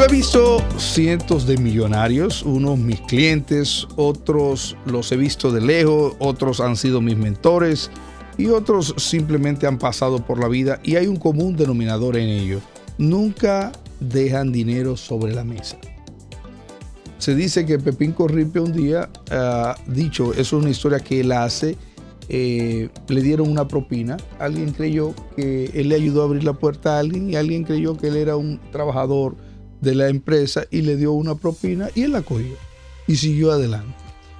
Yo he visto cientos de millonarios, unos mis clientes, otros los he visto de lejos, otros han sido mis mentores y otros simplemente han pasado por la vida y hay un común denominador en ellos. Nunca dejan dinero sobre la mesa. Se dice que Pepín Corripe un día ha dicho, eso es una historia que él hace, eh, le dieron una propina, alguien creyó que él le ayudó a abrir la puerta a alguien y alguien creyó que él era un trabajador de la empresa y le dio una propina y él la cogió y siguió adelante.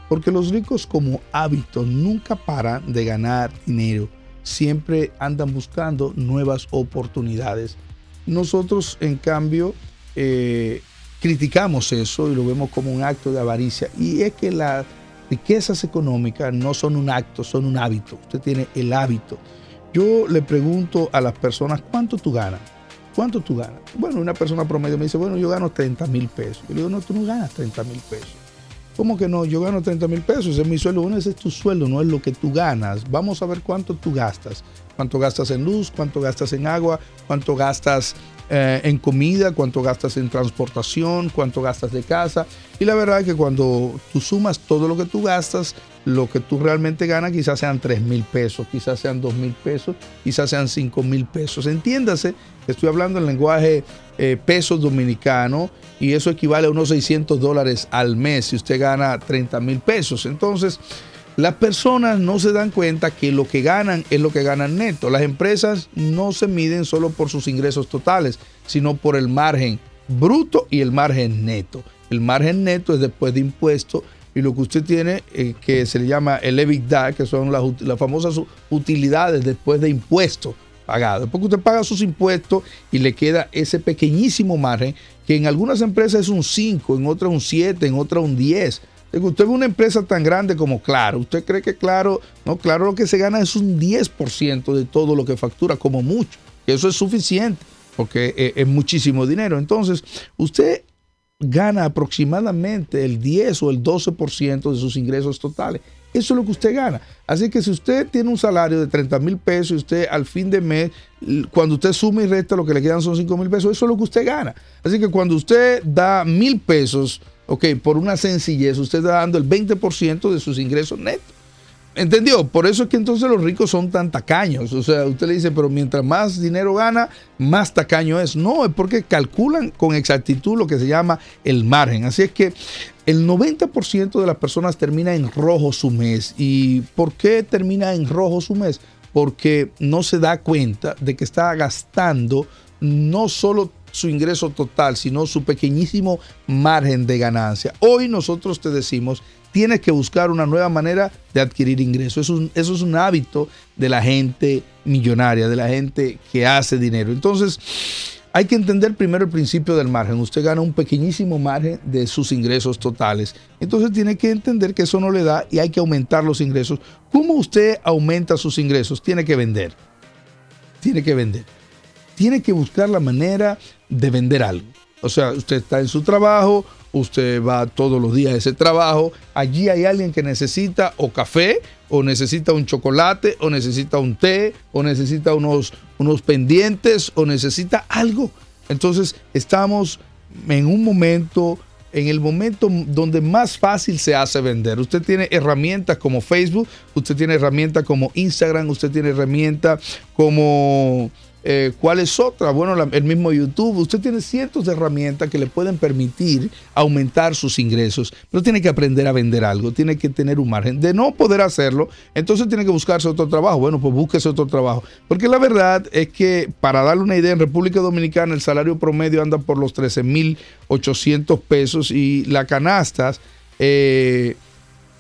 Porque los ricos como hábito nunca paran de ganar dinero, siempre andan buscando nuevas oportunidades. Nosotros, en cambio, eh, criticamos eso y lo vemos como un acto de avaricia. Y es que las riquezas económicas no son un acto, son un hábito. Usted tiene el hábito. Yo le pregunto a las personas, ¿cuánto tú ganas? ¿Cuánto tú ganas? Bueno, una persona promedio me dice, bueno, yo gano 30 mil pesos. Yo le digo, no, tú no ganas 30 mil pesos. ¿Cómo que no? Yo gano 30 mil pesos, ese es mi sueldo. Bueno, ese es tu sueldo, no es lo que tú ganas. Vamos a ver cuánto tú gastas. Cuánto gastas en luz, cuánto gastas en agua, cuánto gastas eh, en comida, cuánto gastas en transportación, cuánto gastas de casa. Y la verdad es que cuando tú sumas todo lo que tú gastas, lo que tú realmente ganas quizás sean 3 mil pesos, quizás sean 2 mil pesos, quizás sean 5 mil pesos. Entiéndase estoy hablando en lenguaje eh, pesos dominicano y eso equivale a unos 600 dólares al mes si usted gana 30 mil pesos. Entonces, las personas no se dan cuenta que lo que ganan es lo que ganan neto. Las empresas no se miden solo por sus ingresos totales, sino por el margen bruto y el margen neto. El margen neto es después de impuestos y lo que usted tiene eh, que se le llama el EBITDA, que son las, las famosas utilidades después de impuestos pagados. Porque usted paga sus impuestos y le queda ese pequeñísimo margen que en algunas empresas es un 5, en otras un 7, en otras un 10 Usted ve una empresa tan grande como Claro, usted cree que Claro, no, Claro lo que se gana es un 10% de todo lo que factura, como mucho. Eso es suficiente, porque eh, es, muchísimo dinero. Entonces, usted gana aproximadamente el 10 o el 12% de sus ingresos totales. Eso es lo que usted gana. Así que si usted tiene un salario de 30 mil pesos y usted al fin de mes, cuando usted suma y resta, lo que le quedan son 5 mil pesos, eso es lo que usted gana. Así que cuando usted da mil pesos Ok, por una sencillez, usted está dando el 20% de sus ingresos netos. ¿Entendió? Por eso es que entonces los ricos son tan tacaños. O sea, usted le dice, pero mientras más dinero gana, más tacaño es. No, es porque calculan con exactitud lo que se llama el margen. Así es que el 90% de las personas termina en rojo su mes. ¿Y por qué termina en rojo su mes? Porque no se da cuenta de que está gastando no solo su ingreso total, sino su pequeñísimo margen de ganancia. Hoy nosotros te decimos, tienes que buscar una nueva manera de adquirir ingresos. Eso, eso es un hábito de la gente millonaria, de la gente que hace dinero. Entonces, hay que entender primero el principio del margen. Usted gana un pequeñísimo margen de sus ingresos totales. Entonces tiene que entender que eso no le da y hay que aumentar los ingresos. ¿Cómo usted aumenta sus ingresos? Tiene que vender. Tiene que vender tiene que buscar la manera de vender algo. O sea, usted está en su trabajo, usted va todos los días a ese trabajo, allí hay alguien que necesita o café, o necesita un chocolate, o necesita un té, o necesita unos, unos pendientes, o necesita algo. Entonces estamos en un momento, en el momento donde más fácil se hace vender. Usted tiene herramientas como Facebook, usted tiene herramientas como Instagram, usted tiene herramientas como eh, ¿Cuál es otra? Bueno, el mismo YouTube. Usted tiene cientos de herramientas que le pueden permitir aumentar sus ingresos, pero tiene que aprender a vender algo, tiene que tener un margen. De no poder hacerlo, entonces tiene que buscarse otro trabajo. Bueno, pues búsquese otro trabajo. Porque la verdad es que, para darle una idea, en República Dominicana el salario promedio anda por los 13.800 pesos y la canastas... Eh,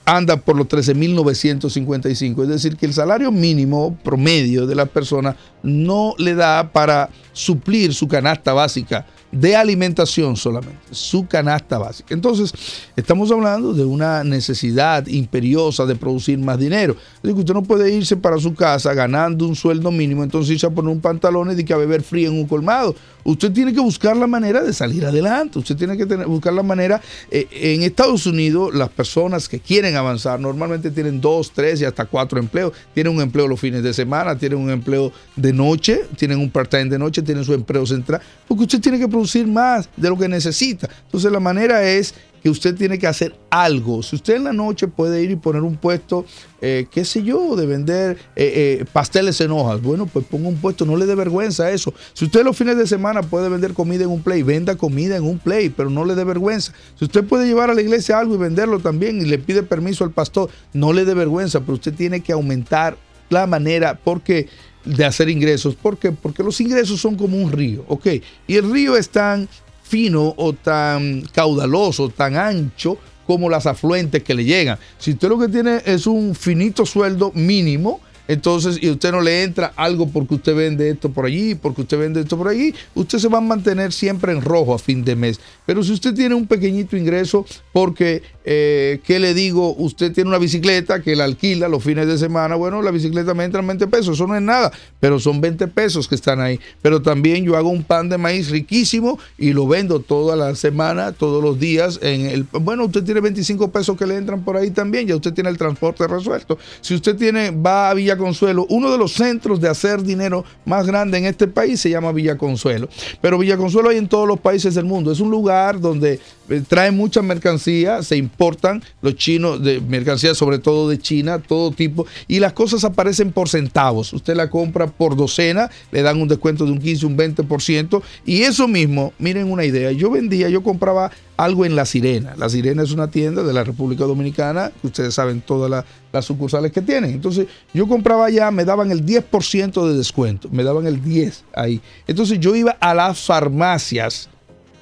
anda por los 13.955. Es decir, que el salario mínimo promedio de la persona no le da para suplir su canasta básica de alimentación solamente, su canasta básica. Entonces, estamos hablando de una necesidad imperiosa de producir más dinero. Es decir, que usted no puede irse para su casa ganando un sueldo mínimo, entonces irse a poner un pantalón y que a beber frío en un colmado. Usted tiene que buscar la manera de salir adelante. Usted tiene que buscar la manera. Eh, en Estados Unidos, las personas que quieren avanzar normalmente tienen dos, tres y hasta cuatro empleos. Tienen un empleo los fines de semana, tienen un empleo de noche, tienen un part-time de noche, tienen su empleo central. Porque usted tiene que producir más de lo que necesita. Entonces la manera es que usted tiene que hacer algo. Si usted en la noche puede ir y poner un puesto, eh, qué sé yo, de vender eh, eh, pasteles en hojas, bueno, pues ponga un puesto, no le dé vergüenza eso. Si usted los fines de semana puede vender comida en un play, venda comida en un play, pero no le dé vergüenza. Si usted puede llevar a la iglesia algo y venderlo también y le pide permiso al pastor, no le dé vergüenza, pero usted tiene que aumentar la manera porque de hacer ingresos. ¿Por qué? Porque los ingresos son como un río, ¿ok? Y el río es tan fino o tan caudaloso, tan ancho como las afluentes que le llegan. Si usted lo que tiene es un finito sueldo mínimo, entonces, y usted no le entra algo porque usted vende esto por allí, porque usted vende esto por allí, usted se va a mantener siempre en rojo a fin de mes. Pero si usted tiene un pequeñito ingreso, porque, eh, ¿qué le digo? Usted tiene una bicicleta que la alquila los fines de semana, bueno, la bicicleta me entra 20 pesos, eso no es nada, pero son 20 pesos que están ahí. Pero también yo hago un pan de maíz riquísimo y lo vendo toda la semana, todos los días. En el, bueno, usted tiene 25 pesos que le entran por ahí también, ya usted tiene el transporte resuelto. Si usted tiene, va a Villa Consuelo, uno de los centros de hacer dinero más grande en este país se llama Villa Consuelo. Pero Villa Consuelo hay en todos los países del mundo. Es un lugar donde eh, traen mucha mercancía, se importan los chinos de mercancía, sobre todo de China, todo tipo, y las cosas aparecen por centavos. Usted la compra por docena, le dan un descuento de un 15, un 20%, y eso mismo, miren una idea, yo vendía, yo compraba algo en La Sirena. La Sirena es una tienda de la República Dominicana, ustedes saben todas las sucursales que tienen. Entonces, yo compraba allá, me daban el 10% de descuento, me daban el 10 ahí. Entonces, yo iba a las farmacias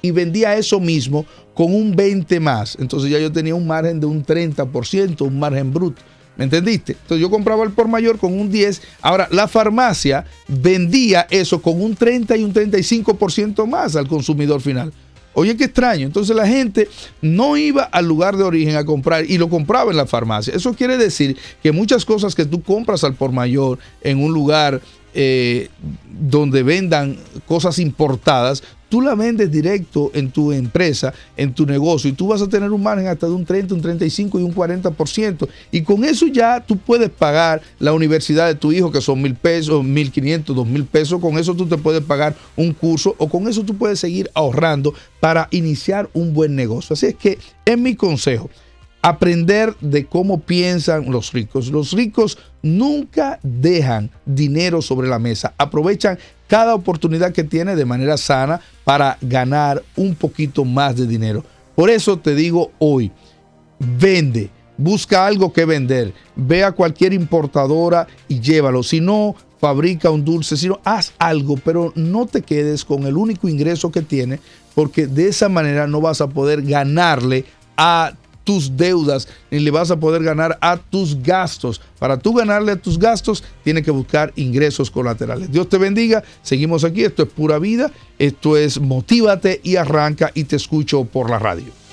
y vendía eso mismo con un 20 más. Entonces, ya yo tenía un margen de un 30%, un margen bruto. ¿Me entendiste? Entonces yo compraba el por mayor con un 10. Ahora, la farmacia vendía eso con un 30 y un 35% más al consumidor final. Oye, qué extraño. Entonces la gente no iba al lugar de origen a comprar y lo compraba en la farmacia. Eso quiere decir que muchas cosas que tú compras al por mayor en un lugar eh, donde vendan cosas importadas, tú la vendes directo en tu empresa, en tu negocio, y tú vas a tener un margen hasta de un 30, un 35 y un 40%. Y con eso ya tú puedes pagar la universidad de tu hijo, que son mil pesos, mil quinientos, dos mil pesos. Con eso tú te puedes pagar un curso o con eso tú puedes seguir ahorrando para iniciar un buen negocio. Así es que es mi consejo aprender de cómo piensan los ricos. Los ricos nunca dejan dinero sobre la mesa, aprovechan cada oportunidad que tiene de manera sana para ganar un poquito más de dinero. Por eso te digo hoy, vende, busca algo que vender, ve a cualquier importadora y llévalo. Si no, fabrica un dulce, si no, haz algo, pero no te quedes con el único ingreso que tiene, porque de esa manera no vas a poder ganarle a tus deudas, ni le vas a poder ganar a tus gastos. Para tú ganarle a tus gastos, tienes que buscar ingresos colaterales. Dios te bendiga. Seguimos aquí. Esto es pura vida. Esto es Motívate y arranca y te escucho por la radio.